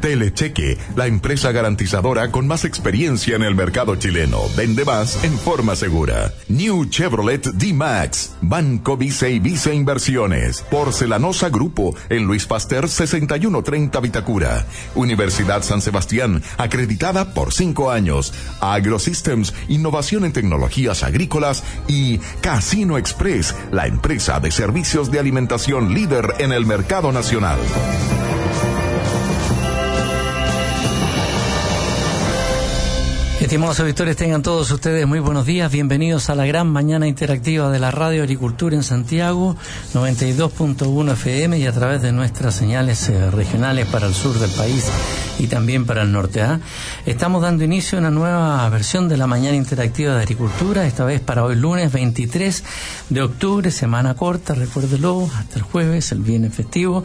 Telecheque, la empresa garantizadora con más experiencia en el mercado chileno. Vende más en forma segura. New Chevrolet D-Max. Banco Vice y Vice Inversiones. Porcelanosa Grupo en Luis Pasteur 6130 Vitacura. Universidad San Sebastián, acreditada por cinco años. AgroSystems, innovación en tecnologías agrícolas. Y Casino Express, la empresa de servicios de alimentación líder en el mercado nacional. Estimados auditores, tengan todos ustedes muy buenos días. Bienvenidos a la gran mañana interactiva de la Radio Agricultura en Santiago, 92.1 FM y a través de nuestras señales eh, regionales para el sur del país y también para el norte. ¿ah? Estamos dando inicio a una nueva versión de la mañana interactiva de Agricultura, esta vez para hoy lunes 23 de octubre, semana corta, recuérdelo, hasta el jueves, el viernes festivo.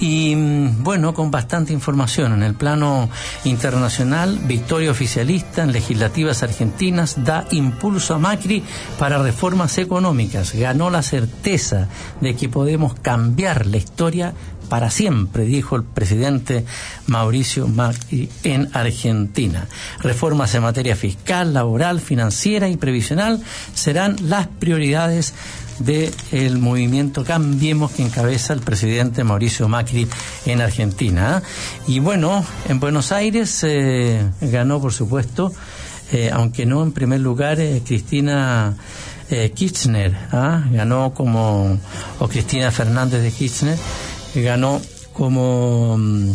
Y mm, bueno, con bastante información en el plano internacional, victoria oficialista en legislativas argentinas da impulso a Macri para reformas económicas. Ganó la certeza de que podemos cambiar la historia para siempre, dijo el presidente Mauricio Macri en Argentina. Reformas en materia fiscal, laboral, financiera y previsional serán las prioridades del movimiento Cambiemos que encabeza el presidente Mauricio Macri en Argentina. Y bueno, en Buenos Aires eh, ganó, por supuesto, eh, aunque no en primer lugar, eh, Cristina Kirchner, ¿ah? ganó como, o Cristina Fernández de Kirchner, ganó como mm,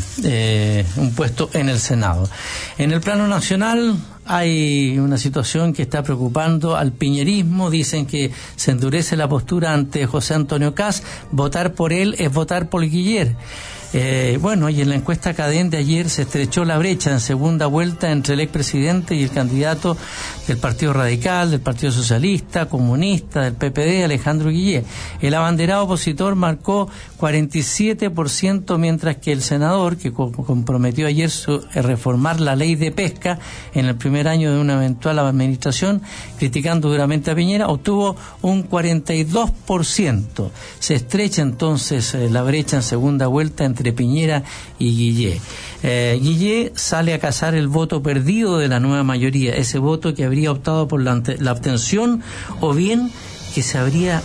un puesto en el Senado. En el plano nacional, hay una situación que está preocupando al piñerismo. Dicen que se endurece la postura ante José Antonio Cas. Votar por él es votar por Guiller. Eh, bueno, y en la encuesta Cadén de ayer se estrechó la brecha en segunda vuelta entre el expresidente y el candidato del Partido Radical, del Partido Socialista, Comunista, del PPD, Alejandro Guillé. El abanderado opositor marcó 47%, mientras que el senador, que comprometió ayer su, eh, reformar la ley de pesca en el primer año de una eventual administración, criticando duramente a Piñera, obtuvo un 42%. Se estrecha entonces eh, la brecha en segunda vuelta entre entre Piñera y Guillé. Eh, sale a cazar el voto perdido de la nueva mayoría, ese voto que habría optado por la, la abstención o bien que se habría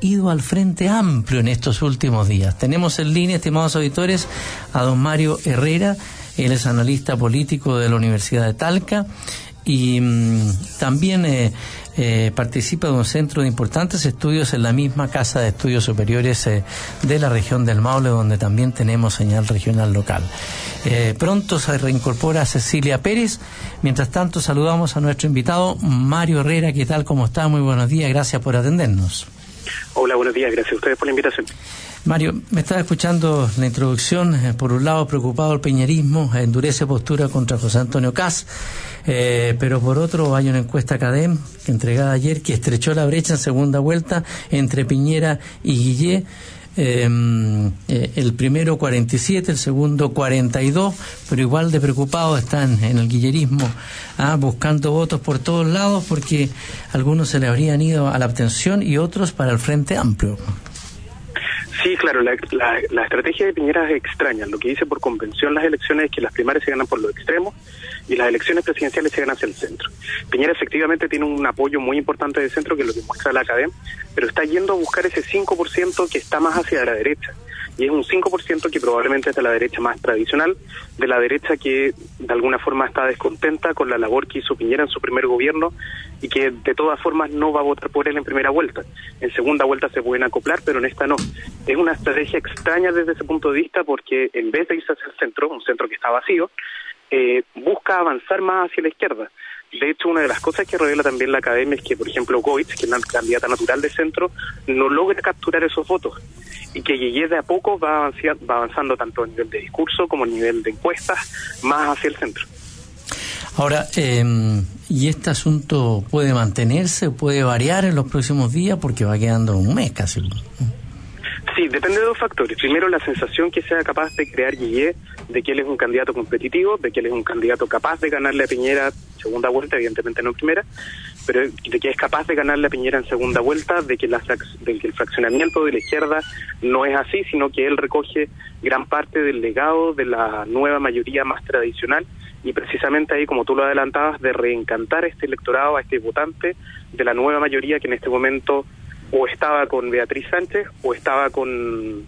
ido al Frente Amplio en estos últimos días. Tenemos en línea, estimados auditores, a don Mario Herrera, él es analista político de la Universidad de Talca y mm, también eh, eh, participa de un centro de importantes estudios en la misma Casa de Estudios Superiores eh, de la región del Maule, donde también tenemos señal regional local. Eh, pronto se reincorpora Cecilia Pérez. Mientras tanto, saludamos a nuestro invitado Mario Herrera. ¿Qué tal? ¿Cómo está? Muy buenos días. Gracias por atendernos. Hola, buenos días. Gracias a ustedes por la invitación. Mario, me estaba escuchando la introducción. por un lado, preocupado el peñerismo, endurece postura contra José Antonio Cas. Eh, pero por otro hay una encuesta CADEM entregada ayer que estrechó la brecha en segunda vuelta entre Piñera y Guillé. Em, eh, el primero 47, el segundo 42, pero igual de preocupados están en el guillerismo, ah, buscando votos por todos lados porque algunos se le habrían ido a la abstención y otros para el Frente Amplio. Sí, claro, la, estrategia de Piñera es extraña. Lo que dice por convención las elecciones es que las primarias se ganan por los extremos y las elecciones presidenciales se ganan hacia el centro. Piñera efectivamente tiene un apoyo muy importante del centro, que es lo que muestra la academia, pero está yendo a buscar ese 5% que está más hacia la derecha. Y es un 5% que probablemente es de la derecha más tradicional, de la derecha que de alguna forma está descontenta con la labor que hizo Piñera en su primer gobierno y que de todas formas no va a votar por él en primera vuelta. En segunda vuelta se pueden acoplar, pero en esta no. Es una estrategia extraña desde ese punto de vista porque en vez de irse hacia el centro, un centro que está vacío, eh, busca avanzar más hacia la izquierda. De hecho, una de las cosas que revela también la academia es que, por ejemplo, Goitz, que es la candidata natural de centro, no logra capturar esos votos y que Guille de a poco va, va avanzando tanto a nivel de discurso como a nivel de encuestas más hacia el centro. Ahora, em, ¿y este asunto puede mantenerse, puede variar en los próximos días? Porque va quedando un mes casi. Sí, depende de dos factores. Primero, la sensación que sea capaz de crear Guillé de que él es un candidato competitivo, de que él es un candidato capaz de ganarle a Piñera segunda vuelta, evidentemente no primera, pero de que es capaz de ganarle a Piñera en segunda vuelta, de que, la, de que el fraccionamiento de la izquierda no es así, sino que él recoge gran parte del legado de la nueva mayoría más tradicional y precisamente ahí, como tú lo adelantabas, de reencantar a este electorado, a este votante de la nueva mayoría que en este momento o estaba con Beatriz Sánchez o estaba con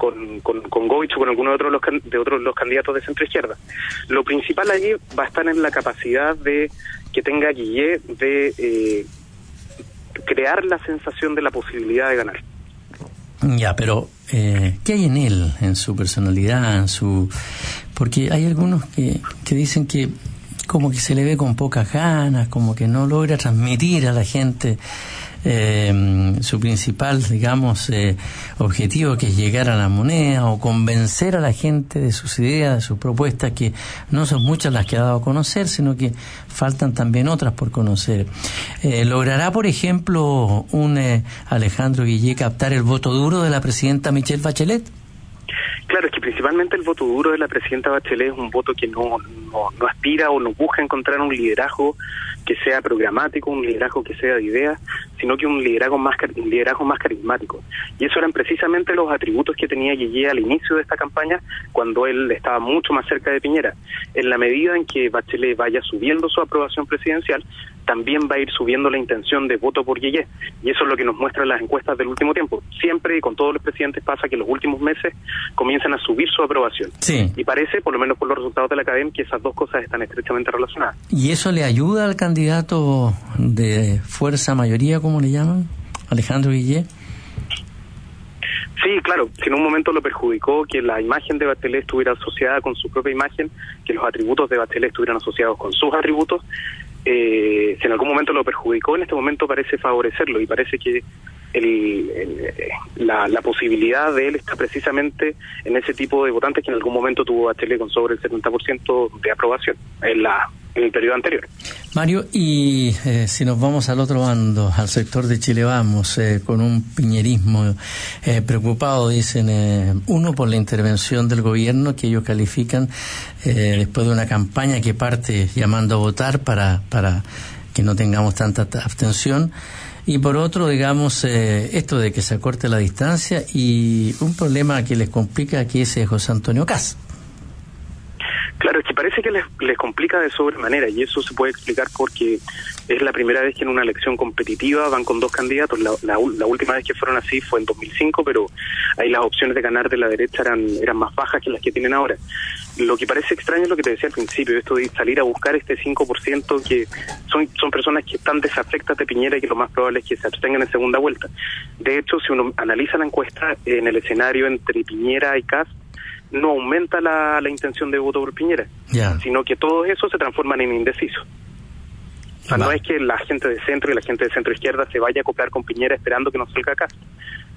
con, con, con Goich o con alguno de otros los, de otros los candidatos de centro izquierda. Lo principal allí va a estar en la capacidad de que tenga Guillet de eh, crear la sensación de la posibilidad de ganar. Ya, pero eh, ¿qué hay en él, en su personalidad, en su... Porque hay algunos que, que dicen que como que se le ve con pocas ganas, como que no logra transmitir a la gente eh, su principal, digamos, eh, objetivo, que es llegar a la moneda o convencer a la gente de sus ideas, de sus propuestas, que no son muchas las que ha dado a conocer, sino que faltan también otras por conocer. Eh, ¿Logrará, por ejemplo, un eh, Alejandro Guillé captar el voto duro de la presidenta Michelle Bachelet? Claro, es que principalmente el voto duro de la presidenta Bachelet es un voto que no, no, no aspira o no busca encontrar un liderazgo que sea programático, un liderazgo que sea de ideas, sino que un liderazgo más un liderazgo más carismático. Y eso eran precisamente los atributos que tenía Guille al inicio de esta campaña, cuando él estaba mucho más cerca de Piñera. En la medida en que Bachelet vaya subiendo su aprobación presidencial, también va a ir subiendo la intención de voto por Guille. Y eso es lo que nos muestran las encuestas del último tiempo. Siempre y con todos los presidentes pasa que los últimos meses comienzan a subir su aprobación. Y parece, por lo menos por los resultados de la academia, que esas dos cosas están estrechamente relacionadas. ¿Y eso le ayuda al candidato de fuerza mayoría, como le llaman, Alejandro Guillé? Sí, claro, si en un momento lo perjudicó que la imagen de Bachelet estuviera asociada con su propia imagen, que los atributos de Bachelet estuvieran asociados con sus atributos, eh, si en algún momento lo perjudicó, en este momento parece favorecerlo y parece que el, la, la, posibilidad de él está precisamente en ese tipo de votantes que en algún momento tuvo Chile con sobre el 70% de aprobación en, la, en el periodo anterior. Mario, y eh, si nos vamos al otro bando, al sector de Chile Vamos, eh, con un piñerismo eh, preocupado, dicen, eh, uno por la intervención del gobierno que ellos califican eh, después de una campaña que parte llamando a votar para, para que no tengamos tanta abstención y por otro, digamos, eh, esto de que se acorte la distancia y un problema que les complica que es José Antonio Cas. Claro, es que parece que les, les complica de sobremanera y eso se puede explicar porque es la primera vez que en una elección competitiva van con dos candidatos. La, la, la, última vez que fueron así fue en 2005, pero ahí las opciones de ganar de la derecha eran, eran más bajas que las que tienen ahora. Lo que parece extraño es lo que te decía al principio, esto de salir a buscar este 5% que son, son personas que están desafectas de Piñera y que lo más probable es que se abstengan en segunda vuelta. De hecho, si uno analiza la encuesta en el escenario entre Piñera y Cast, no aumenta la, la intención de voto por Piñera, yeah. sino que todos esos se transforman en indecisos. O sea, no es que la gente de centro y la gente de centro izquierda se vaya a acoplar con Piñera esperando que no salga acá,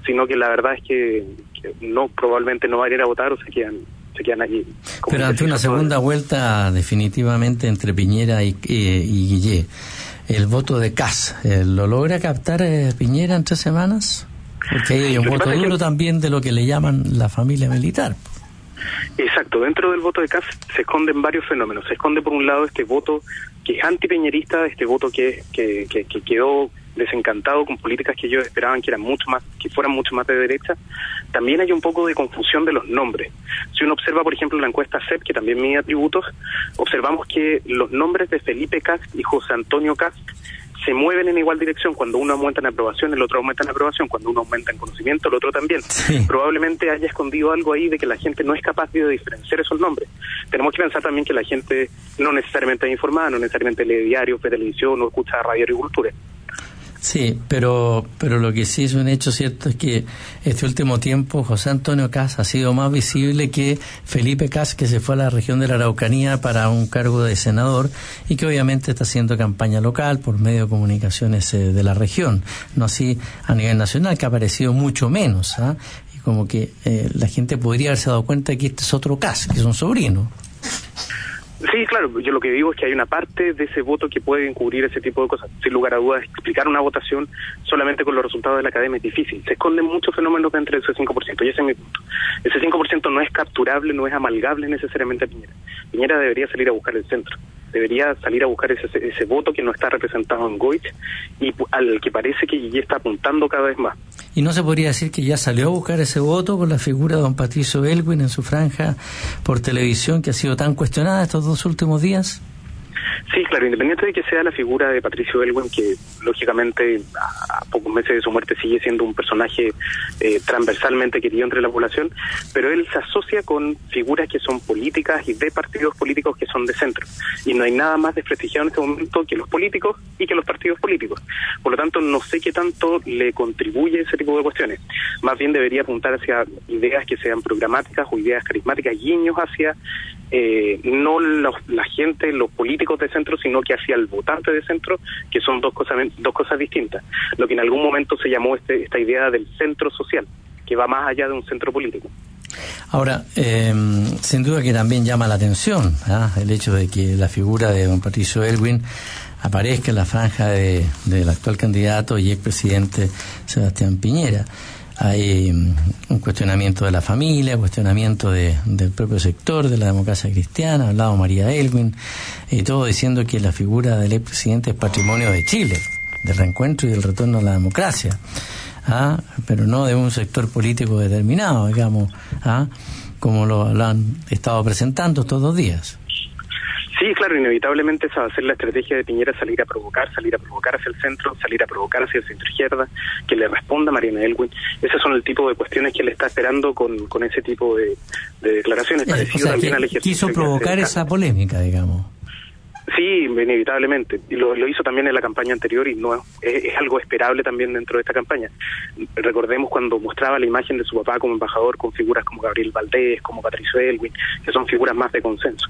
sino que la verdad es que, que no probablemente no van a ir a votar o se quedan se quedan allí. Pero ante una segunda vuelta definitivamente entre Piñera y, y, y Guillé, el voto de Cas, ¿lo logra captar eh, Piñera en tres semanas? Porque hay un voto duro que... también de lo que le llaman la familia militar. Exacto, dentro del voto de CAS se esconden varios fenómenos. Se esconde por un lado este voto que es antipeñerista, este voto que, que, que, que quedó desencantado con políticas que ellos esperaban que eran mucho más que fueran mucho más de derecha también hay un poco de confusión de los nombres si uno observa por ejemplo la encuesta CEP que también mide atributos observamos que los nombres de Felipe Cast y José Antonio Cast se mueven en igual dirección. Cuando uno aumenta en aprobación, el otro aumenta en aprobación. Cuando uno aumenta en conocimiento, el otro también. Sí. Probablemente haya escondido algo ahí de que la gente no es capaz de diferenciar esos nombres. Tenemos que pensar también que la gente no necesariamente es informada, no necesariamente lee diarios, ve televisión o escucha radio agricultura. Sí, pero, pero lo que sí es un hecho cierto es que este último tiempo José Antonio Cas ha sido más visible que Felipe Cas, que se fue a la región de la Araucanía para un cargo de senador y que obviamente está haciendo campaña local por medio de comunicaciones eh, de la región, no así a nivel nacional, que ha aparecido mucho menos. ¿eh? Y como que eh, la gente podría haberse dado cuenta que este es otro Cas, que es un sobrino. Sí, claro, yo lo que digo es que hay una parte de ese voto que puede encubrir ese tipo de cosas. Sin lugar a dudas, explicar una votación solamente con los resultados de la academia es difícil. Se esconden muchos fenómenos dentro de ese 5%, y ese es mi punto. Ese 5% no es capturable, no es amalgable necesariamente a Piñera. Piñera debería salir a buscar el centro debería salir a buscar ese, ese voto que no está representado en Goich y al que parece que ya está apuntando cada vez más. ¿Y no se podría decir que ya salió a buscar ese voto con la figura de don Patricio Elwin en su franja por televisión que ha sido tan cuestionada estos dos últimos días? Sí, claro, independiente de que sea la figura de Patricio Elwin, que lógicamente a, pocos meses de su muerte sigue siendo un personaje eh, transversalmente querido entre la población, pero él se asocia con figuras que son políticas y de partidos políticos que son de centro. Y no hay nada más desprestigiado en este momento que los políticos y que los partidos políticos. Por lo tanto, no sé qué tanto le contribuye ese tipo de cuestiones. Más bien debería apuntar hacia ideas que sean programáticas o ideas carismáticas, guiños hacia eh, no la gente, los políticos de centro, sino que hacia el votante de centro, que son dos cosas, dos cosas distintas. Lo que en algún momento se llamó este, esta idea del centro social, que va más allá de un centro político. Ahora, em, sin duda que también llama la atención ¿ah? el hecho de que la figura de don Patricio Elwin aparezca en la franja de, del actual candidato y expresidente Sebastián Piñera hay mm, un cuestionamiento de la familia, cuestionamiento de, del propio sector de la democracia cristiana, hablado María Elwin, y todo diciendo que la figura del expresidente es patrimonio de Chile, del reencuentro y del retorno a la democracia, ¿ah? pero no de un sector político determinado, digamos, ¿ah? como lo, lo han estado presentando estos dos días. Sí, claro, inevitablemente esa va a ser la estrategia de Piñera, salir a provocar, salir a provocar hacia el centro, salir a provocar hacia el centro izquierda, que le responda Mariana Elwin. Esos son el tipo de cuestiones que él está esperando con, con ese tipo de, declaraciones. Eh, quiso provocar esa polémica, digamos. Sí, inevitablemente. Y lo, hizo también en la campaña anterior y no es, algo esperable también dentro de esta campaña. Recordemos cuando mostraba la imagen de su papá como embajador con figuras como Gabriel Valdés, como Patricio Elwin, que son figuras más de consenso.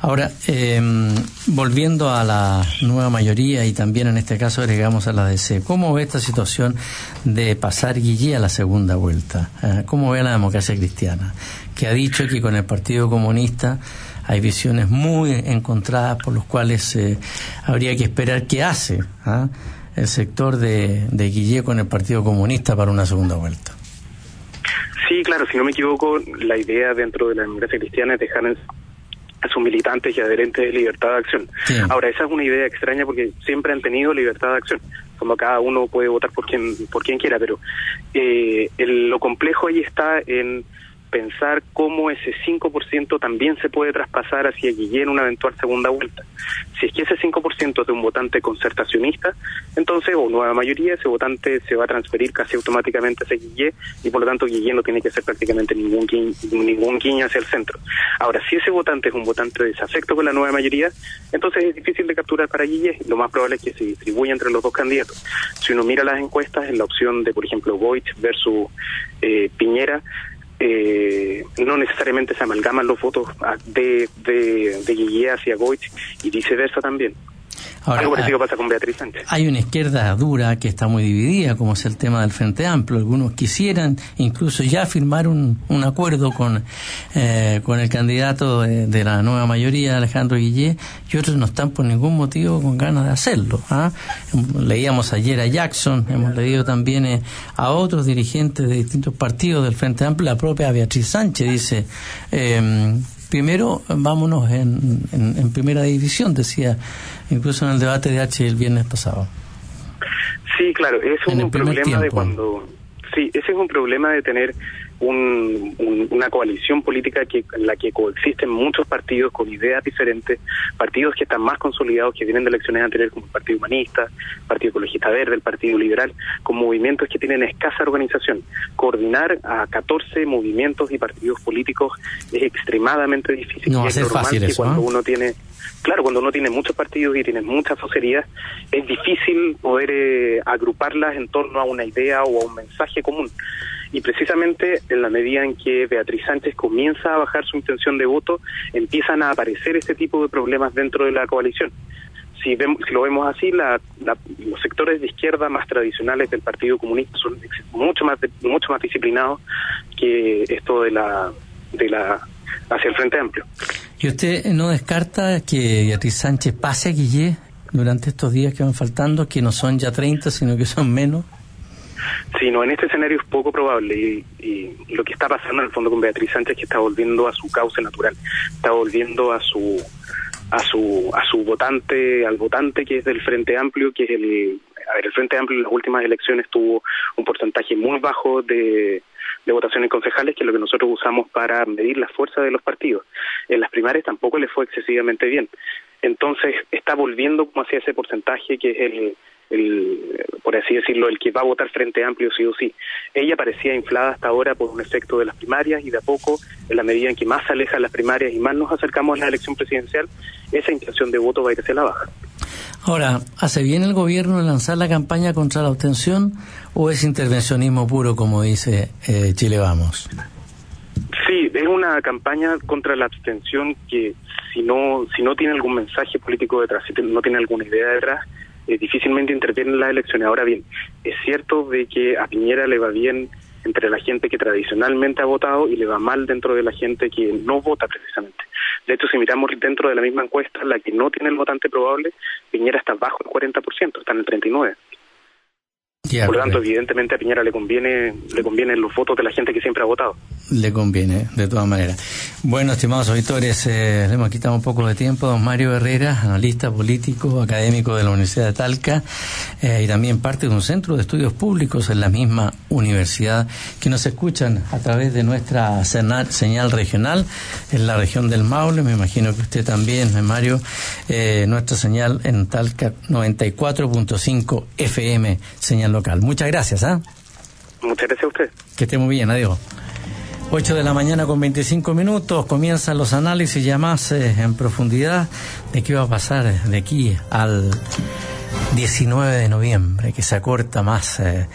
Ahora, em, volviendo a la nueva mayoría y también en este caso agregamos a la DC, ¿cómo ve esta situación de pasar Guillé a la segunda vuelta? Eh, ¿Cómo ve la democracia cristiana? Que ha dicho que con el Partido Comunista hay visiones muy encontradas por los cuales eh, habría que esperar qué hace ¿ah? el sector de, de con el Partido Comunista para una segunda vuelta. Sí, claro, si no me equivoco, la idea dentro de la democracia cristiana es dejar en a sus militantes y adherentes de libertad de acción. Ahora, esa es una idea extraña porque siempre han tenido libertad de acción, como cada uno puede votar por quien, por quien quiera, pero eh, lo complejo ahí está en pensar cómo ese 5% también se puede traspasar hacia Guillén una eventual segunda vuelta. Si es que ese 5% es de un votante concertacionista, entonces, o nueva mayoría, ese votante se va a transferir casi automáticamente hacia Guillén y por lo tanto Guillén no tiene que hacer prácticamente ningún guiño, ningún guiño hacia el centro. Ahora, si ese votante es un votante de desafecto con la nueva mayoría, entonces es difícil de capturar para Guillén. Lo más probable es que se distribuya entre los dos candidatos. Si uno mira las encuestas, en la opción de, por ejemplo, Voigt versus eh, Piñera, eh, no necesariamente se amalgaman los votos de, de, de hacia Goich y viceversa también. Algo parecido pasa con Beatriz Sánchez. Hay una izquierda dura que está muy dividida, como es el tema del Frente Amplio. Algunos quisieran incluso ya firmar un, un acuerdo con, eh, con el candidato de, la nueva mayoría, Alejandro Guillé, y otros no están por ningún motivo con ganas de hacerlo. ¿ah? Leíamos ayer a Jackson, hemos leído también eh, a otros dirigentes de distintos partidos del Frente Amplio, la propia Beatriz Sánchez dice. Eh, primero vámonos en, en, primera división, decía incluso en el debate de H el viernes pasado. Sí, claro, es un problema de cuando... Sí, ese es un problema de tener una coalición política que, en la que coexisten muchos partidos con ideas diferentes, partidos que están más consolidados, que vienen de elecciones anteriores, como el Partido Humanista, el Partido Ecologista Verde, el Partido Liberal, con movimientos que tienen escasa organización. Coordinar a 14 movimientos y partidos políticos es extremadamente difícil. No va a ser fácil eso, cuando uno tiene claro, cuando uno tiene muchos partidos y tiene muchas vocerías, es difícil poder eh, agruparlas en torno a una idea o a un mensaje común. Y precisamente en la medida en que Beatriz Sánchez comienza a bajar su intención de voto, empiezan a aparecer este tipo de problemas dentro de la coalición. Si, vemos, si lo vemos así, los sectores de izquierda más tradicionales del Partido Comunista son mucho más mucho más disciplinados que esto de la de la hacia el Frente Amplio. ¿Y usted no descarta que Beatriz Sánchez pase a Guillé durante estos días que van faltando, que no son ya 30, sino que son menos? Sí, no, en este escenario es poco probable y, y, lo que está pasando en el fondo con Beatriz Sánchez es que está volviendo a su cauce natural, está volviendo a su a su a su votante, al votante que es del Frente Amplio, que es el a ver, el Frente Amplio en las últimas elecciones tuvo un porcentaje muy bajo de, de votaciones concejales, que es lo que nosotros usamos para medir la fuerza de los partidos. En las primarias tampoco le fue excesivamente bien. Entonces está volviendo como hacia ese porcentaje que es el, el, por así decirlo, el que va a votar Frente Amplio sí o sí. Ella parecía inflada hasta ahora por un efecto de las primarias y de a poco, en la medida en que más se alejan las primarias y más nos acercamos a la elección presidencial, esa intención de voto va a ir hacia la baja. Ahora, ¿hace bien el gobierno en lanzar la campaña contra la obtención o es intervencionismo puro, como dice eh, Chile Vamos? Sí, es una campaña contra la abstención que si no si no tiene algún mensaje político detrás, si no tiene alguna idea detrás, eh, difícilmente interviene en las elecciones. Ahora bien, es cierto de que a Piñera le va bien entre la gente que tradicionalmente ha votado y le va mal dentro de la gente que no vota precisamente. De hecho, si miramos dentro de la misma encuesta, la que no tiene el votante probable, Piñera está bajo el 40%, está en el 39%. Por lo tanto, evidentemente a Piñera le conviene, le convienen los votos de la gente que siempre ha votado. Le conviene, de todas maneras. Bueno, estimados auditores, eh, le hemos quitado un poco de tiempo. Don Mario Herrera, analista político, académico de la Universidad de Talca eh, y también parte de un centro de estudios públicos en la misma universidad que nos escuchan a través de nuestra señal regional en la región del Maule. Me imagino que usted también, eh, Mario, nuestra señal en Talca 94.5 FM, señal local. Muchas gracias. ¿ah? Muchas gracias a usted. Que esté muy bien. Adiós. 8 de la mañana con 25 minutos. Comienzan los análisis ya más eh, en profundidad de qué va a pasar de aquí al 19 de noviembre, que se acorta más eh,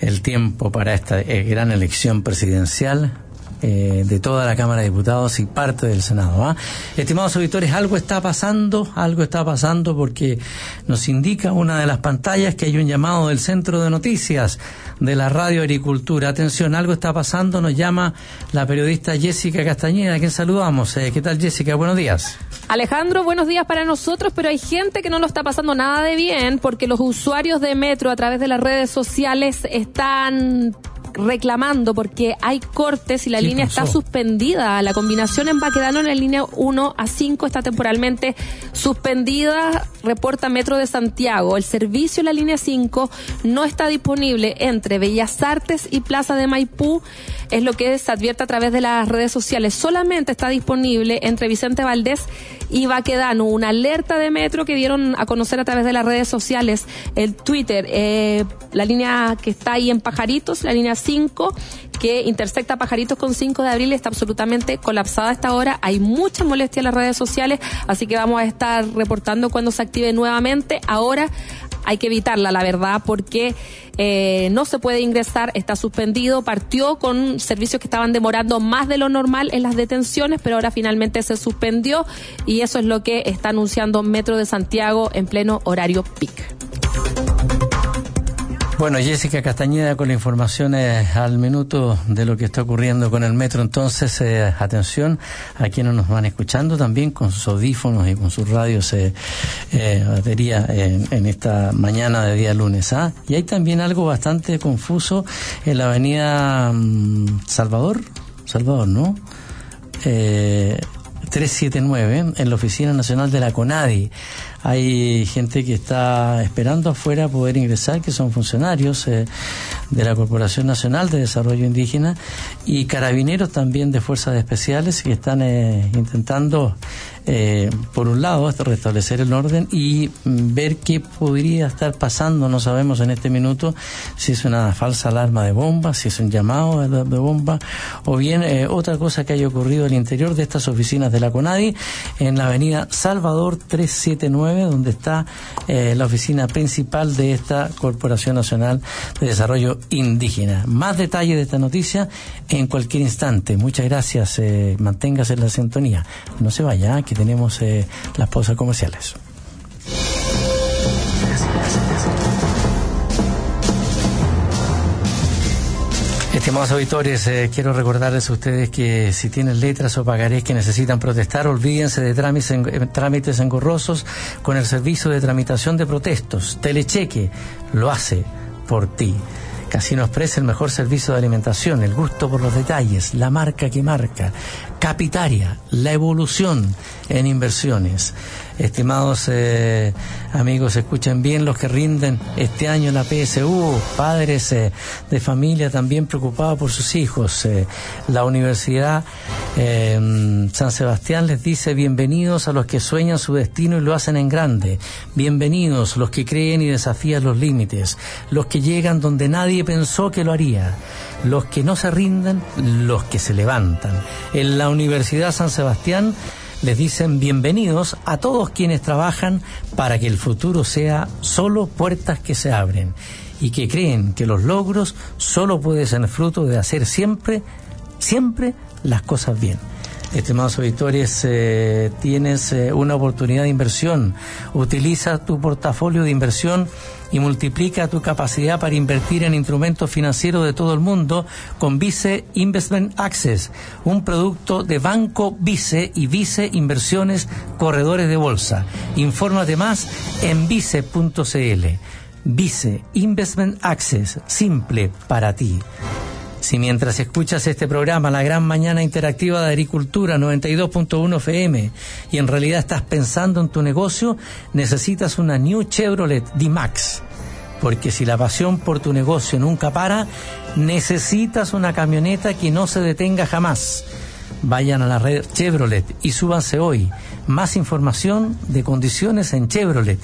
el tiempo para esta eh, gran elección presidencial eh, de toda la Cámara de Diputados y parte del Senado. ¿ah? Estimados auditores, algo está pasando, algo está pasando porque nos indica una de las pantallas que hay un llamado del Centro de Noticias de la Radio Agricultura. Atención, algo está pasando, nos llama la periodista Jessica Castañeda, a quien saludamos. Eh, ¿Qué tal Jessica? Buenos días. Alejandro, buenos días para nosotros, pero hay gente que no lo está pasando nada de bien porque los usuarios de Metro a través de las redes sociales están reclamando porque hay cortes y la línea está suspendida. La combinación en Baquedano en la línea 1 a 5 está temporalmente suspendida, reporta Metro de Santiago. El servicio en la línea 5 no está disponible entre Bellas Artes y Plaza de Maipú, es lo que se advierte a través de las redes sociales. Solamente está disponible entre Vicente Valdés y Baquedano. Una alerta de Metro que dieron a conocer a través de las redes sociales, el Twitter, eh, la línea que está ahí en Pajaritos, la línea 5 que intersecta Pajaritos con 5 de abril está absolutamente colapsada esta hora. Hay mucha molestia en las redes sociales, así que vamos a estar reportando cuando se active nuevamente. Ahora hay que evitarla, la verdad, porque eh, no se puede ingresar, está suspendido, partió con servicios que estaban demorando más de lo normal en las detenciones, pero ahora finalmente se suspendió y eso es lo que está anunciando Metro de Santiago en pleno horario PIC. Bueno, Jessica Castañeda con la información eh, al minuto de lo que está ocurriendo con el metro. Entonces, eh, atención a quienes nos van escuchando también con sus audífonos y con sus radios eh, batería en, esta mañana de día lunes. ¿ah? Y hay también algo bastante confuso en la avenida mm, Salvador, Salvador, ¿no? 379 en la Oficina Nacional de la CONADI. Hay gente que está esperando afuera poder ingresar, que son funcionarios eh, de la Corporación Nacional de Desarrollo Indígena y carabineros también de fuerzas especiales que están eh, intentando eh, por un lado, restablecer el orden y ver qué podría estar pasando. No sabemos en este minuto si es una falsa alarma de bomba, si es un llamado de, bomba, o bien eh, otra cosa que haya ocurrido al interior de estas oficinas de la CONADI, en la avenida Salvador 379, donde está eh, la oficina principal de esta Corporación Nacional de Desarrollo Indígena. Más detalles de esta noticia en cualquier instante. Muchas gracias. manténgase en la sintonía. No se vaya, que tenemos eh, las pausas comerciales. Estimados auditores, eh, quiero recordarles a ustedes que si tienen letras o pagarés que necesitan protestar, olvídense de trámites, trámites engorrosos con el servicio de tramitación de protestos. Telecheque lo hace por ti. Casino Express, el mejor servicio de alimentación, el gusto por los detalles, la marca que marca. Capitaria, la evolución en inversiones. Estimados eh, amigos, escuchen bien los que rinden este año la PSU, padres eh, de familia también preocupados por sus hijos. Eh, la Universidad San Sebastián les dice bienvenidos a los que sueñan su destino y lo hacen en grande. Bienvenidos los que creen y desafían los límites, los que llegan donde nadie pensó que lo haría, los que no se rinden, los que se levantan. En la Universidad San Sebastián les dicen bienvenidos a todos quienes trabajan para que el futuro sea solo puertas que se abren y que creen que los logros solo pueden ser fruto de hacer siempre, siempre las cosas bien. Estimados auditores, eh, tienes eh, una oportunidad de inversión. Utiliza tu portafolio de inversión y multiplica tu capacidad para invertir en instrumentos financieros de todo el mundo con Vice Investment Access, un producto de Banco Vice y Vice Inversiones Corredores de Bolsa. Infórmate más en vice.cl. Vice Investment Access, simple para ti. Si mientras escuchas este programa, la gran mañana interactiva de Agricultura 92.1 FM, y en realidad estás pensando en tu negocio, necesitas una New Chevrolet D-Max. Porque si la pasión por tu negocio nunca para, necesitas una camioneta que no se detenga jamás. Vayan a la red Chevrolet y súbanse hoy. Más información de condiciones en chevrolet.cl.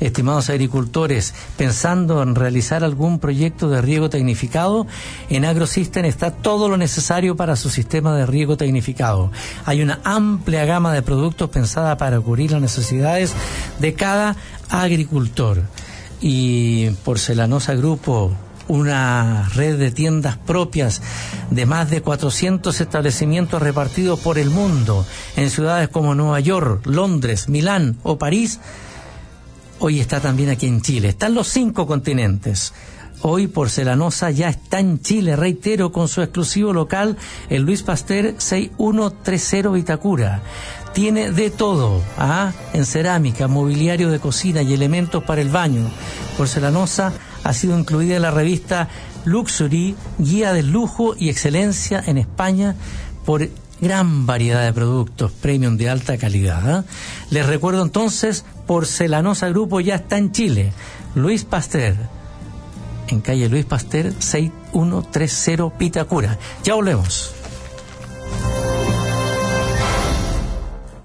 Estimados agricultores, pensando en realizar algún proyecto de riego tecnificado, en AgroSystem está todo lo necesario para su sistema de riego tecnificado. Hay una amplia gama de productos pensada para cubrir las necesidades de cada agricultor. Y Porcelanosa Grupo, una red de tiendas propias de más de 400 establecimientos repartidos por el mundo, en ciudades como Nueva York, Londres, Milán o París, hoy está también aquí en Chile. Están los cinco continentes. Hoy Porcelanosa ya está en Chile, reitero, con su exclusivo local, el Luis Pasteur 6130 Vitacura. Tiene de todo, ¿ah? en cerámica, mobiliario de cocina y elementos para el baño. Porcelanosa ha sido incluida en la revista Luxury, guía del lujo y excelencia en España por gran variedad de productos premium de alta calidad. ¿ah? Les recuerdo entonces, Porcelanosa Grupo ya está en Chile. Luis Pasteur, en calle Luis Pasteur 6130 Pitacura. Ya volvemos.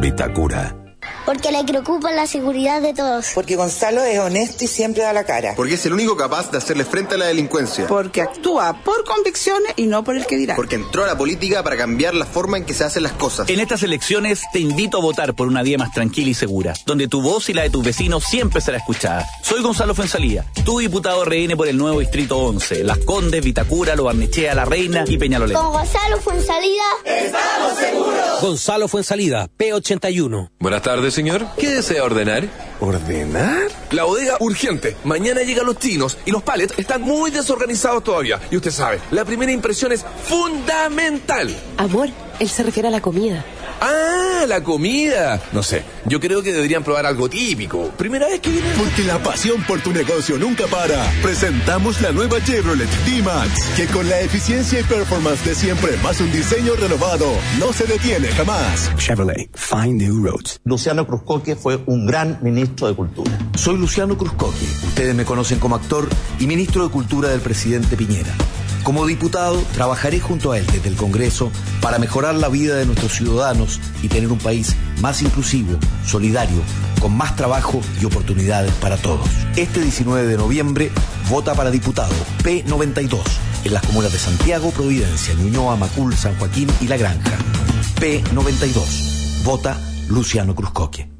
Vitacura. Porque le preocupa la seguridad de todos. Porque Gonzalo es honesto y siempre da la cara. Porque es el único capaz de hacerle frente a la delincuencia. Porque actúa por convicciones y no por el que dirá. Porque entró a la política para cambiar la forma en que se hacen las cosas. En estas elecciones te invito a votar por una vía más tranquila y segura, donde tu voz y la de tus vecinos siempre será escuchada. Soy Gonzalo Fuensalía, tu diputado RN por el nuevo Distrito 11, Las Condes, Vitacura, Lo Barnechea, La Reina y Peñalolén. Con Gonzalo Fuensalida. ¡Estamos seguros! Gonzalo Fuensalida, P81. Buenas tardes, señor. ¿Qué desea ordenar? ¿Ordenar? La bodega urgente. Mañana llegan los chinos y los palets están muy desorganizados todavía. Y usted sabe, la primera impresión es fundamental. Amor, él se refiere a la comida. Ah, la comida. No sé, yo creo que deberían probar algo típico. Primera vez que vienen. Porque la pasión por tu negocio nunca para. Presentamos la nueva Chevrolet D-Max, que con la eficiencia y performance de siempre, más un diseño renovado, no se detiene jamás. Chevrolet, find new roads. Luciano Cruzcoque fue un gran ministro de Cultura. Soy Luciano Cruzcoque. Ustedes me conocen como actor y ministro de Cultura del presidente Piñera. Como diputado, trabajaré junto a él desde el Congreso para mejorar la vida de nuestros ciudadanos y tener un país más inclusivo, solidario, con más trabajo y oportunidades para todos. Este 19 de noviembre, vota para diputado P92 en las comunas de Santiago, Providencia, Ñuñoa, Macul, San Joaquín y La Granja. P92. Vota Luciano Cruzcoque.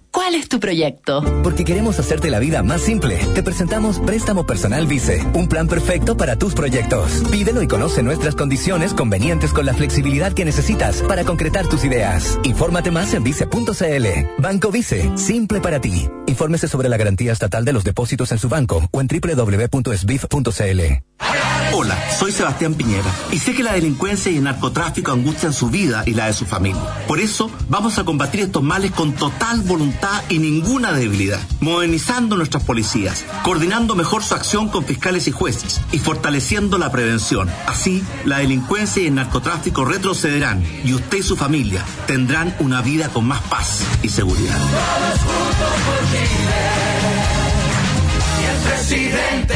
¿Cuál es tu proyecto? Porque queremos hacerte la vida más simple. Te presentamos Préstamo Personal Vice, un plan perfecto para tus proyectos. Pídelo y conoce nuestras condiciones convenientes con la flexibilidad que necesitas para concretar tus ideas. Infórmate más en vice.cl. Banco Vice, simple para ti. Infórmese sobre la garantía estatal de los depósitos en su banco o en www.sbif.cl. Hola, soy Sebastián Piñera y sé que la delincuencia y el narcotráfico angustian su vida y la de su familia. Por eso vamos a combatir estos males con total voluntad y ninguna debilidad, modernizando nuestras policías, coordinando mejor su acción con fiscales y jueces y fortaleciendo la prevención. Así, la delincuencia y el narcotráfico retrocederán y usted y su familia tendrán una vida con más paz y seguridad. presidente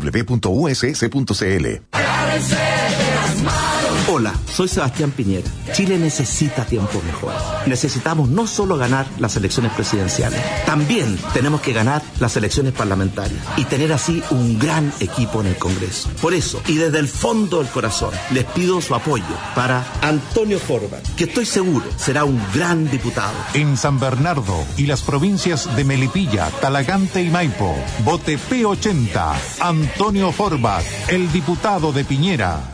www.uss.cl. Hola, soy Sebastián Piñera. Chile necesita tiempos mejores. Necesitamos no solo ganar las elecciones presidenciales, también tenemos que ganar las elecciones parlamentarias y tener así un gran equipo en el Congreso. Por eso, y desde el fondo del corazón, les pido su apoyo para Antonio Forban, que estoy seguro será un gran diputado. En San Bernardo y las provincias de Melipilla, Talagante y Maipo, vote P80. Antonio Forbat, el diputado de Piñera.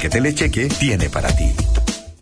que Telecheque tiene para ti.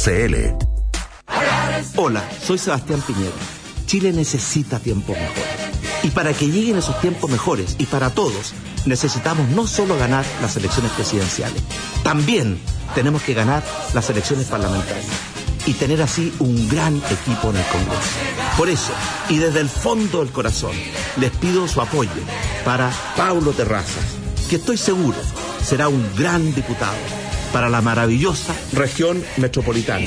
AgroSystems.cl Hola, soy Sebastián Piñera. Chile necesita tiempos mejores. Y para que lleguen esos tiempos mejores y para todos, necesitamos no solo ganar las elecciones presidenciales, también tenemos que ganar las elecciones parlamentarias y tener así un gran equipo en el Congreso. Por eso, y desde el fondo del corazón, les pido su apoyo para Paulo Terrazas, que estoy seguro será un gran diputado para la maravillosa región metropolitana.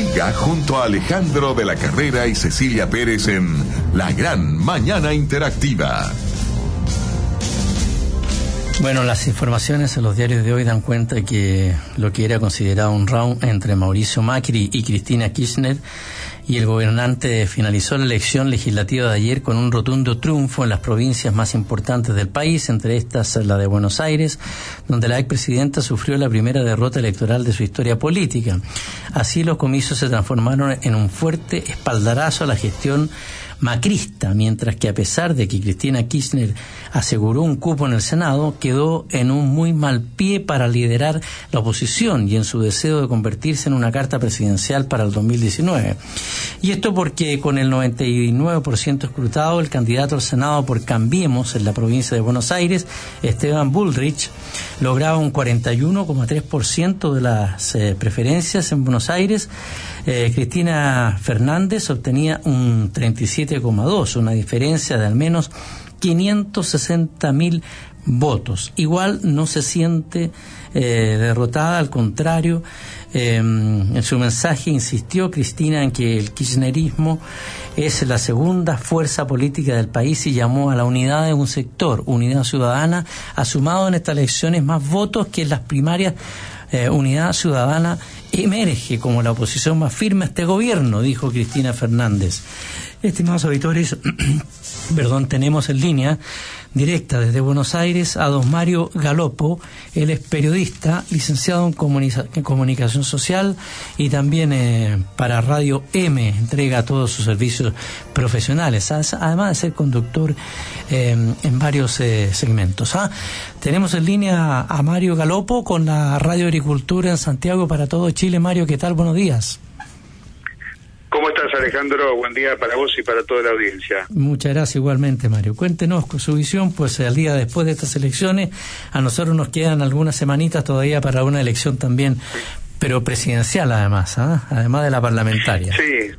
Siga junto a Alejandro de la Carrera y Cecilia Pérez en La Gran Mañana Interactiva. Bueno, las informaciones en los diarios de hoy dan cuenta que lo que era considerado un round entre Mauricio Macri y Cristina Kirchner y el gobernante finalizó la elección legislativa de ayer con un rotundo triunfo en las provincias más importantes del país, entre estas la de Buenos Aires, donde la expresidenta sufrió la primera derrota electoral de su historia política. Así los comicios se transformaron en un fuerte espaldarazo a la gestión macrista, mientras que a pesar de que Cristina Kirchner aseguró un cupo en el Senado, quedó en un muy mal pie para liderar la oposición y en su deseo de convertirse en una carta presidencial para el 2019. Y esto porque con el 99% escrutado, el candidato al Senado por Cambiemos en la provincia de Buenos Aires, Esteban Bullrich, lograba un 41,3% de las eh, preferencias en Buenos Aires. Eh, Cristina Fernández obtenía un 37,2, una diferencia de al menos 560 mil votos. Igual no se siente eh, derrotada, al contrario, en su mensaje insistió Cristina en que el kirchnerismo es la segunda fuerza política del país y llamó a la unidad de un sector, Unidad Ciudadana, ha sumado en estas elecciones más votos que en las primarias eh, Unidad Ciudadana emerge como la oposición más firme a este gobierno, dijo Cristina Fernández. Estimados auditores, perdón, tenemos en línea directa desde Buenos Aires a don Mario Galopo. Él es periodista, licenciado en, comunicación social y también eh, para Radio M entrega todos sus servicios profesionales, además de ser conductor eh, en varios eh, segmentos. ¿ah? Tenemos en línea a Mario Galopo con la Radio Agricultura en Santiago para todo Chile. Mario, ¿qué tal? Buenos días. ¿Cómo estás, Alejandro? Buen día para vos y para toda la audiencia. Muchas gracias igualmente, Mario. Cuéntenos con su visión, pues al día después de estas elecciones, a nosotros nos quedan algunas semanitas todavía para una elección también, pero presidencial además, ¿ah? además de la parlamentaria. Sí.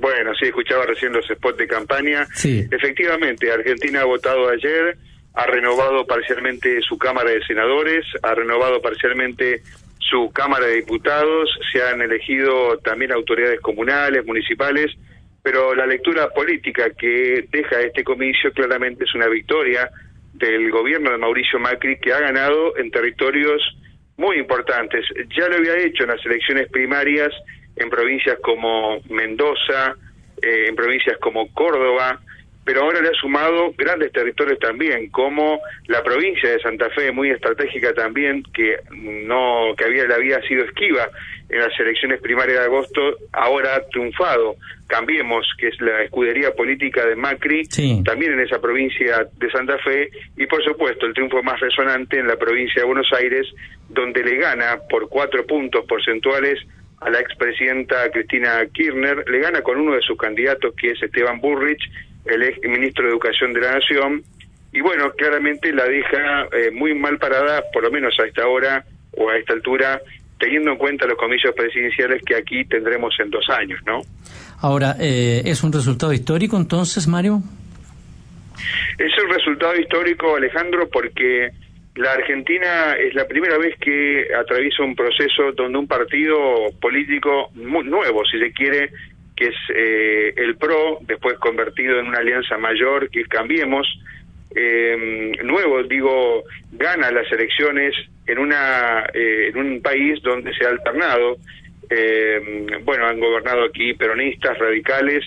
Bueno, sí, escuchaba recién los spots de campaña. Sí. Efectivamente, Argentina ha votado ayer, ha renovado parcialmente su Cámara de Senadores, ha renovado parcialmente su Cámara de Diputados, se han elegido también autoridades comunales, municipales, pero la lectura política que deja este comicio claramente es una victoria del gobierno de Mauricio Macri que ha ganado en territorios muy importantes. Ya lo había hecho en las elecciones primarias en provincias como Mendoza, eh, en provincias como Córdoba, pero ahora le ha sumado grandes territorios también, como la provincia de Santa Fe, muy estratégica también, que no que había le había sido esquiva en las elecciones primarias de agosto, ahora ha triunfado. Cambiemos, que es la escudería política de Macri, también en esa provincia de Santa Fe, y por supuesto el triunfo más resonante en la provincia de Buenos Aires, donde le gana por cuatro puntos porcentuales a la expresidenta Cristina Kirchner, le gana con uno de sus candidatos que es Esteban Burrich, el ex ministro de Educación de la Nación, y bueno, claramente la deja eh, muy mal parada, por lo menos a esta hora o a esta altura, teniendo en cuenta los comicios presidenciales que aquí tendremos en dos años, ¿no? Ahora, eh, ¿es un resultado histórico entonces, Mario? Es un resultado histórico, Alejandro, porque la Argentina es la primera vez que atraviesa un proceso donde un partido político muy nuevo, si se quiere, que es eh, el PRO, después convertido en una alianza mayor, que Cambiemos, eh, nuevo, digo, gana las elecciones en, una, eh, en un país donde se ha alternado. bueno, han gobernado aquí peronistas, radicales,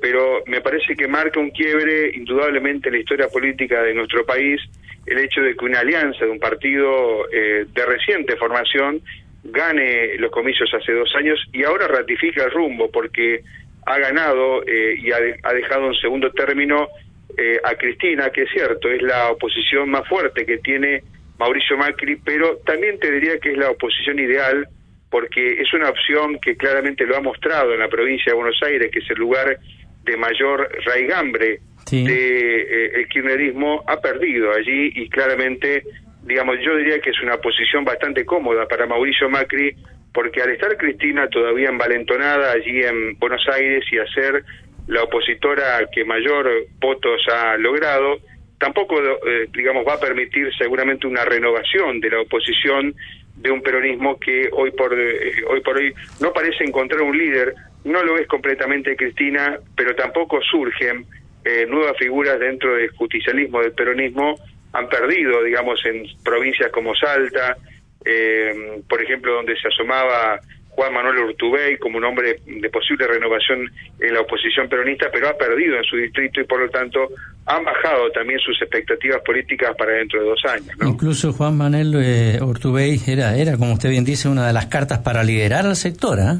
pero me parece que marca un quiebre indudablemente en la historia política de nuestro país el hecho de que una alianza de un partido de reciente formación gane los comicios hace dos años y ahora ratifica el rumbo porque ha ganado eh, y ha, dejado en segundo término eh, a Cristina, que es cierto, es la oposición más fuerte que tiene Mauricio Macri, pero también te diría que es la oposición ideal porque es una opción que claramente lo ha mostrado en la provincia de Buenos Aires, que es el lugar de mayor raigambre de el kirchnerismo ha perdido allí y claramente digamos, yo diría que es una posición bastante cómoda para Mauricio Macri, porque al estar Cristina todavía envalentonada allí en Buenos Aires y hacer la opositora que mayor votos ha logrado, tampoco, eh, digamos, va a permitir seguramente una renovación de la oposición de un peronismo que hoy por eh, hoy por hoy no parece encontrar un líder, no lo es completamente Cristina, pero tampoco surgen eh, nuevas figuras dentro del justicialismo del peronismo han perdido, digamos, en provincias como Salta, eh, por ejemplo, donde se asomaba Juan Manuel Urtubey como un hombre de posible renovación en la oposición peronista, pero ha perdido en su distrito y por lo tanto han bajado también sus expectativas políticas para dentro de dos años. Incluso Juan Manuel eh, Urtubey era, era, como usted bien dice, una de las cartas para liderar al sector. ¿eh?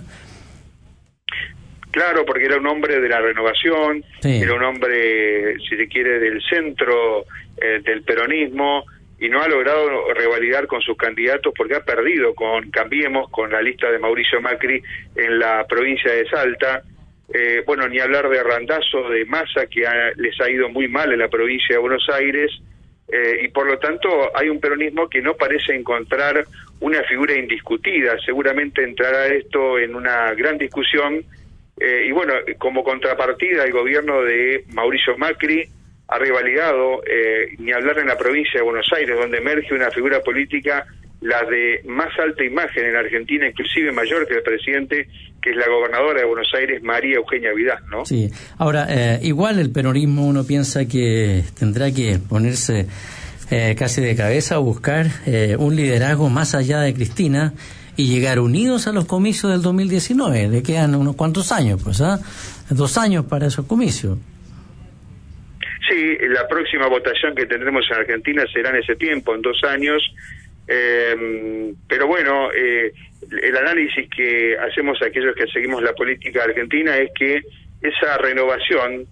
Claro, porque era un hombre de la renovación, era un hombre, si se quiere, del centro eh, del peronismo y no ha logrado revalidar con sus candidatos porque ha perdido con Cambiemos, con la lista de Mauricio Macri en la provincia de Salta. Eh, bueno, ni hablar de Randazo, de Massa, que les ha ido muy mal en la provincia de Buenos Aires. Eh, y por lo tanto hay un peronismo que no parece encontrar una figura indiscutida. Seguramente entrará esto en una gran discusión eh, y bueno, como contrapartida, el gobierno de Mauricio Macri ha revalidado, eh, ni hablar en la provincia de Buenos Aires, donde emerge una figura política, la de más alta imagen en Argentina, inclusive mayor que el presidente, que es la gobernadora de Buenos Aires, María Eugenia Vidal, ¿no? Sí, ahora, eh, igual el peronismo uno piensa que tendrá que ponerse casi de cabeza a buscar un liderazgo más allá de Cristina, y llegar unidos a los comicios del 2019. Le quedan unos cuantos años, pues, ¿ah? Dos años para esos comicios. La próxima votación que tendremos en Argentina será en ese tiempo, en dos años. Eh, pero bueno, eh, el análisis que hacemos aquellos que seguimos la política argentina es que esa renovación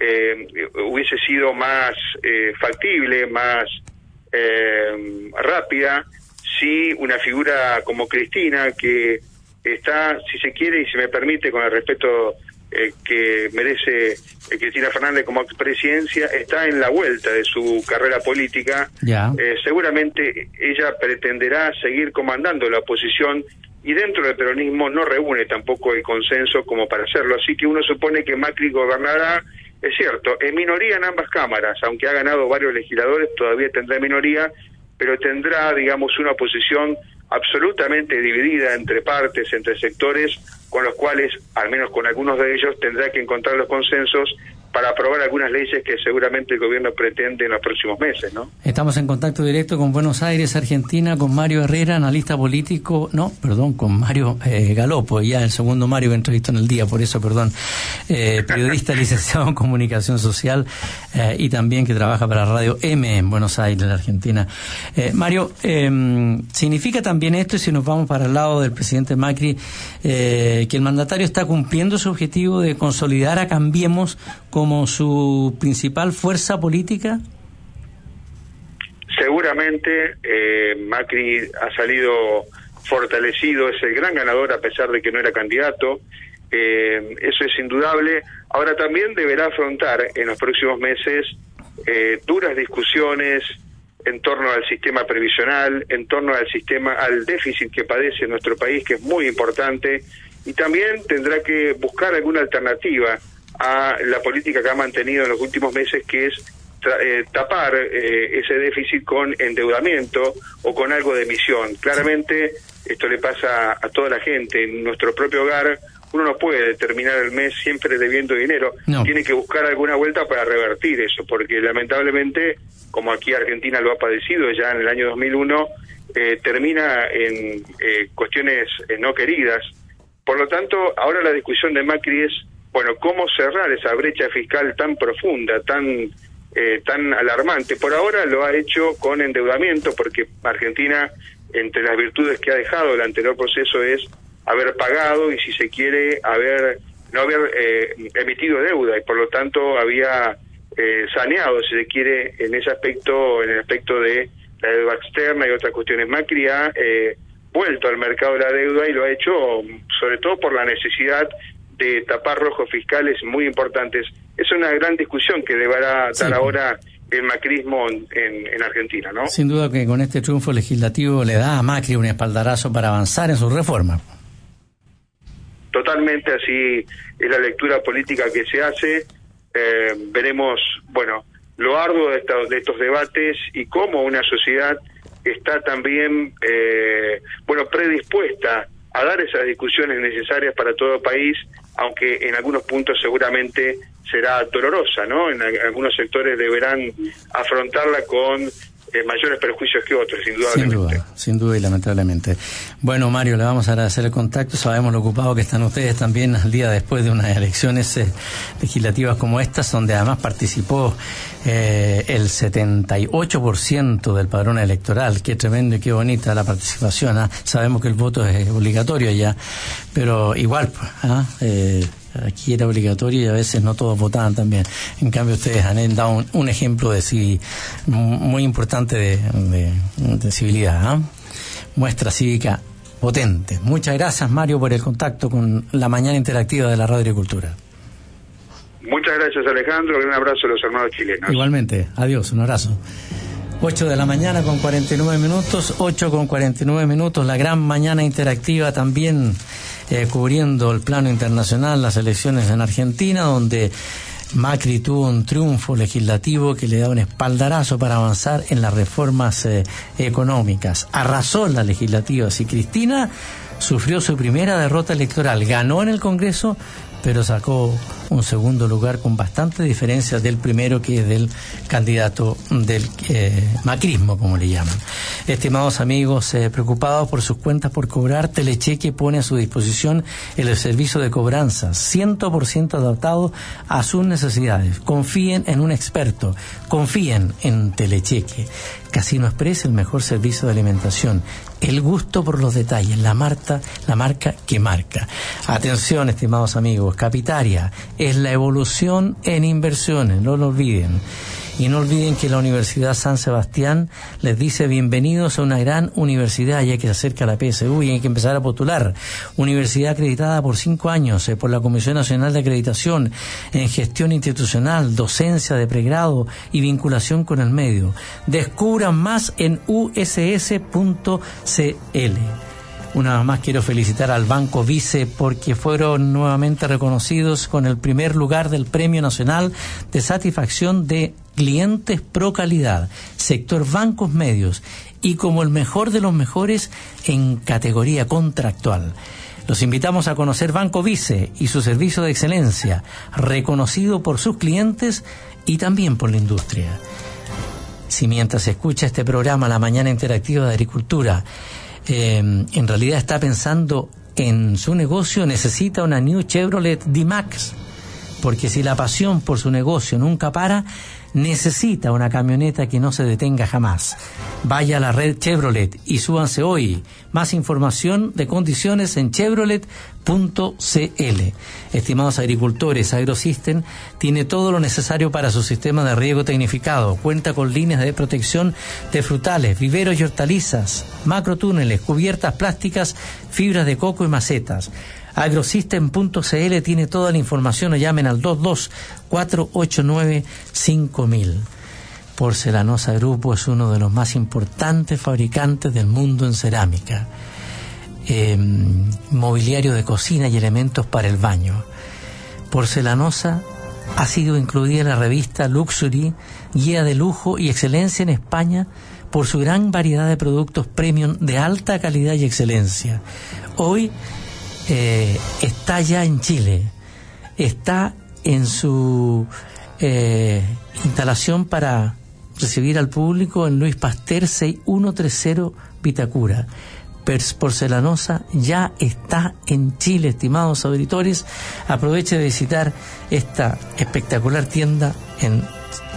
eh, hubiese sido más factible, más rápida, sí una figura como Cristina que está, si se quiere y se me permite, con el respeto eh, que merece eh, Cristina Fernández como presidencia, está en la vuelta de su carrera política. Eh, seguramente ella pretenderá seguir comandando la oposición y dentro del peronismo no reúne tampoco el consenso como para hacerlo. Así que uno supone que Macri gobernará, es cierto, en minoría en ambas cámaras, aunque ha ganado varios legisladores, todavía tendrá minoría pero tendrá, digamos, una posición absolutamente dividida entre partes, entre sectores, con los cuales, al menos con algunos de ellos, tendrá que encontrar los consensos para aprobar algunas leyes que seguramente el gobierno pretende en los próximos meses, ¿no? Estamos en contacto directo con Buenos Aires, Argentina, con Mario Herrera, analista político, no, perdón, con Mario eh, Galopo, ya el segundo Mario que entrevistó en el día, por eso, perdón, eh, periodista licenciado en comunicación social eh, y también que trabaja para Radio M en Buenos Aires, Argentina. Mario, em, ¿significa también esto, y si nos vamos para el lado del presidente Macri, que el mandatario está cumpliendo su objetivo de consolidar a Cambiemos como su principal fuerza política? Seguramente eh, Macri ha salido fortalecido, es el gran ganador a pesar de que no era candidato, eh, eso es indudable. Ahora también deberá afrontar en los próximos meses eh, duras discusiones en torno al sistema previsional, en torno al sistema, al déficit que padece nuestro país, que es muy importante, y también tendrá que buscar alguna alternativa a la política que ha mantenido en los últimos meses, que es eh, tapar eh, ese déficit con endeudamiento o con algo de emisión. Claramente esto le pasa a toda la gente. En nuestro propio hogar uno no puede terminar el mes siempre debiendo dinero. Tiene que buscar alguna vuelta para revertir eso, porque lamentablemente, como aquí Argentina lo ha padecido ya en el año 2001, eh, termina en cuestiones no queridas. Por lo tanto, ahora la discusión de Macri es bueno, cómo cerrar esa brecha fiscal tan profunda, tan eh, tan alarmante. Por ahora lo ha hecho con endeudamiento, porque Argentina, entre las virtudes que ha dejado el anterior proceso, es haber pagado y, si se quiere, haber no haber eh, emitido deuda y, por lo tanto, había eh, saneado, si se quiere, en ese aspecto, en el aspecto de la deuda externa y otras cuestiones. Macri ha vuelto al mercado de la deuda y lo ha hecho sobre todo por la necesidad de tapar rojos fiscales muy importantes. Es una gran discusión que deberá dar ahora el macrismo en, en, Argentina, ¿no? Sin duda que con este triunfo legislativo le da a Macri un espaldarazo para avanzar en su reforma. Totalmente así es la lectura política que se hace. Eh, veremos, bueno, lo arduo de, de, estos debates y cómo una sociedad está también, eh, bueno, predispuesta a dar esas discusiones necesarias para todo país, aunque en algunos puntos seguramente será dolorosa, ¿no? En algunos sectores deberán afrontarla con mayores perjuicios que otros, duda. Sin duda, sin duda y lamentablemente. Bueno, Mario, le vamos a agradecer el contacto. Sabemos lo ocupado que están ustedes también al día después de unas elecciones eh, legislativas como estas, donde además participó eh, el 78% del padrón electoral. Qué tremendo y qué bonita la participación. ¿ah? Sabemos que el voto es obligatorio ya, pero igual, pues. Aquí era obligatorio y a veces no todos votaban también. En cambio, ustedes han dado un, ejemplo de sí, muy importante de, civilidad. ¿ah? Muestra cívica potente. Muchas gracias, Mario, por el contacto con la mañana interactiva de la Radio Agricultura. Muchas gracias, Alejandro. Un abrazo a los hermanos chilenos. Igualmente. Adiós. Un abrazo. 8 de la mañana con 49 minutos, 8 con 49 minutos, la gran mañana interactiva también eh, cubriendo el plano internacional, las elecciones en Argentina, donde Macri tuvo un triunfo legislativo que le da un espaldarazo para avanzar en las reformas eh, económicas. Arrasó las legislativas y Cristina sufrió su primera derrota electoral. Ganó en el Congreso, pero sacó un segundo lugar con bastante diferencia del primero que es del candidato del eh, macrismo, como le llaman. Estimados amigos, eh, preocupados por sus cuentas por cobrar, Telecheque pone a su disposición el servicio de cobranza, 100% adaptado a sus necesidades. Confíen en un experto, confíen en Telecheque. Casino Express, el mejor servicio de alimentación. El gusto por los detalles, la marca, la marca que marca. Atención, estimados amigos, Capitaria es la evolución en inversiones, no lo olviden. Y no olviden que la Universidad San Sebastián les dice bienvenidos a una gran universidad, ya que se acerca la PSU y hay que empezar a postular. Universidad acreditada por cinco años eh, por la Comisión Nacional de Acreditación en gestión institucional, docencia de pregrado y vinculación con el medio. Descubran más en uss.cl. Una vez más quiero felicitar al Banco Vice porque fueron nuevamente reconocidos con el primer lugar del Premio Nacional de Satisfacción de Clientes Pro Calidad, sector bancos medios y como el mejor de los mejores en categoría contractual. Los invitamos a conocer Banco Vice y su servicio de excelencia, reconocido por sus clientes y también por la industria. Si mientras escucha este programa La Mañana Interactiva de Agricultura, Em, en realidad está pensando en su negocio, necesita una New Chevrolet D-Max. Porque si la pasión por su negocio nunca para, necesita una camioneta que no se detenga jamás. Vaya a la red Chevrolet y súbanse hoy. Más información de condiciones en chevrolet.cl. Estimados agricultores, AgroSystem tiene todo lo necesario para su sistema de riego tecnificado. Cuenta con líneas de protección de frutales, viveros y hortalizas, macrotúneles, cubiertas plásticas, fibras de coco y macetas. Agrosystem.cl tiene toda la información o llamen al 224895000. Porcelanosa Grupo es uno de los más importantes fabricantes del mundo en cerámica, em, mobiliario de cocina y elementos para el baño. Porcelanosa ha sido incluida en la revista Luxury, guía de lujo y excelencia en España por su gran variedad de productos premium de alta calidad y excelencia. Hoy eh, está ya en Chile, está en su eh, instalación para recibir al público en Luis Pasteur 6130 Vitacura. Porcelanosa ya está en Chile, estimados auditores. Aproveche de visitar esta espectacular tienda en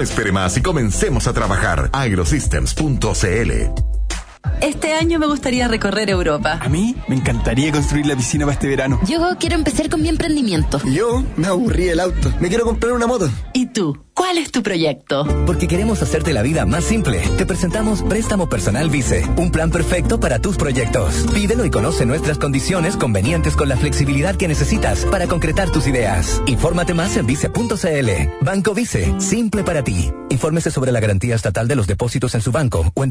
Espere más y comencemos a trabajar. agrosystems.cl este año me gustaría recorrer Europa. A mí me encantaría construir la piscina para este verano. Yo quiero empezar con mi emprendimiento. Yo me aburrí el auto. Me quiero comprar una moto. ¿Y tú? ¿Cuál es tu proyecto? Porque queremos hacerte la vida más simple. Te presentamos Préstamo Personal Vice, un plan perfecto para tus proyectos. Pídelo y conoce nuestras condiciones convenientes con la flexibilidad que necesitas para concretar tus ideas. Infórmate más en vice.cl. Banco Vice, simple para ti. Infórmese sobre la garantía estatal de los depósitos en su banco o en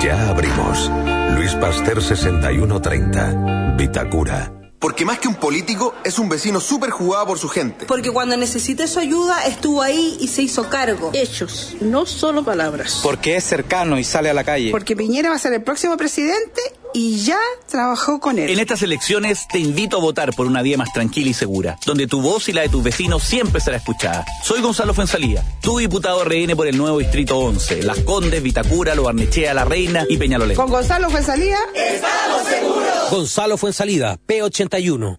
Ya abrimos. Luis Pasteur 6130, Vitacura. Porque más que un político, es un vecino súper jugado por su gente. Porque cuando necesité su ayuda, estuvo ahí y se hizo cargo. Hechos, no solo palabras. Porque es cercano y sale a la calle. Porque Piñera va a ser el próximo presidente y ya trabajó con él. En estas elecciones te invito a votar por una vía más tranquila y segura, donde tu voz y la de tus vecinos siempre será escuchada. Soy Gonzalo Fuensalía, tu diputado RN por el nuevo Distrito 11, Las Condes, Vitacura, Lo Barnechea, La Reina y Peñalolén. Con Gonzalo Fuensalía, estamos seguros. Gonzalo Fuensalida, P81.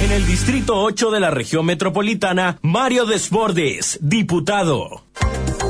En el Distrito 8 de la región metropolitana, Mario Desbordes, diputado.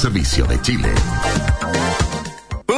servicio de Chile.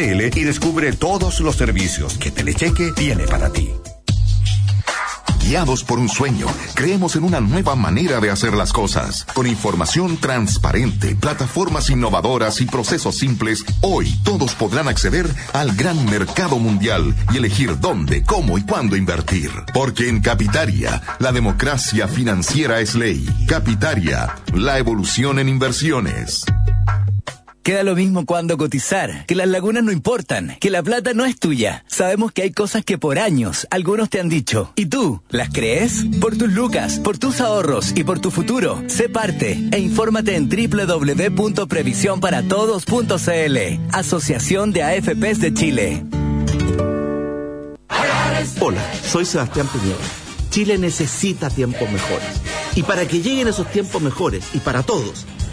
y descubre todos los servicios que Telecheque tiene para ti. Guiados por un sueño, creemos en una nueva manera de hacer las cosas. Con información transparente, plataformas innovadoras y procesos simples, hoy todos podrán acceder al gran mercado mundial y elegir dónde, cómo y cuándo invertir. Porque en Capitaria, la democracia financiera es ley. Capitaria, la evolución en inversiones. Queda lo mismo cuando cotizar, que las lagunas no importan, que la plata no es tuya. Sabemos que hay cosas que por años algunos te han dicho. ¿Y tú? ¿Las crees? Por tus lucas, por tus ahorros y por tu futuro. Sé parte e infórmate en www.previsionparatodos.cl. Asociación de AFPs de Chile. Hola, soy Sebastián Piñera. Chile necesita tiempos mejores. Y para que lleguen esos tiempos mejores, y para todos,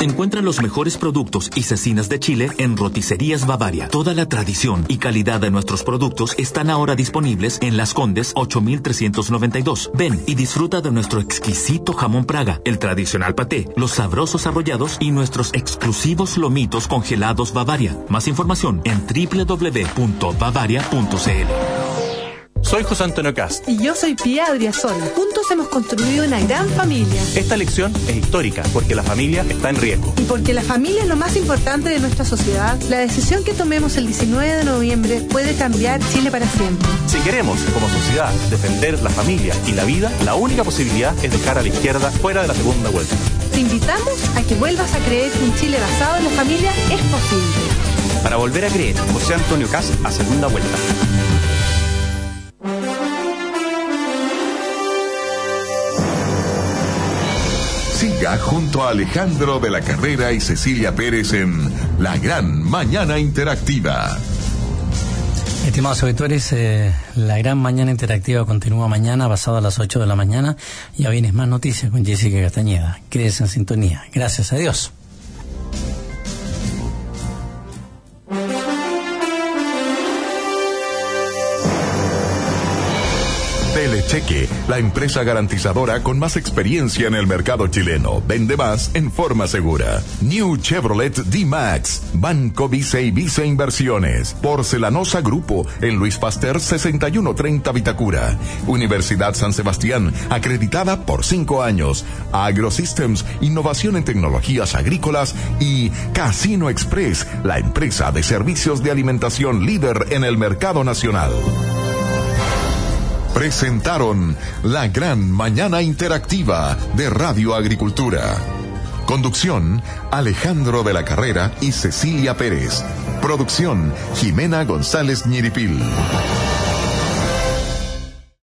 Encuentra los mejores productos y cecinas de Chile en Roticerías Bavaria. Toda la tradición y calidad de nuestros productos están ahora disponibles en Las Condes 8392. Ven y disfruta de nuestro exquisito jamón praga, el tradicional paté, los sabrosos arrollados y nuestros exclusivos lomitos congelados Bavaria. Más información en www.bavaria.cl. Soy José Antonio Cast. Y yo soy Pia Adriasola. Juntos hemos construido una gran familia. Esta elección es histórica porque la familia está en riesgo. Y porque la familia es lo más importante de nuestra sociedad, la decisión que tomemos el 19 de noviembre puede cambiar Chile para siempre. Si queremos, como sociedad, defender la familia y la vida, la única posibilidad es dejar a la izquierda fuera de la segunda vuelta. Te invitamos a que vuelvas a creer que un Chile basado en la familia es posible. Para volver a creer, José Antonio Cast a segunda vuelta. Junto a Alejandro de la Carrera y Cecilia Pérez en La Gran Mañana Interactiva. Estimados auditores, eh, la gran mañana interactiva continúa mañana, pasado a las 8 de la mañana. Ya vienes más noticias con Jessica Castañeda. Quédese en sintonía. Gracias a Dios. Telecheque, la empresa garantizadora con más experiencia en el mercado chileno. Vende más en forma segura. New Chevrolet D-Max, Banco Vice y Vice Inversiones, Porcelanosa Grupo, en Luis Pasteur 6130 Vitacura. Universidad San Sebastián, acreditada por cinco años. AgroSystems, innovación en tecnologías agrícolas y Casino Express, la empresa de servicios de alimentación líder en el mercado nacional presentaron la gran mañana interactiva de Radio Agricultura. Conducción, Alejandro de la Carrera y Cecilia Pérez. Producción, Jimena González Ñiripil.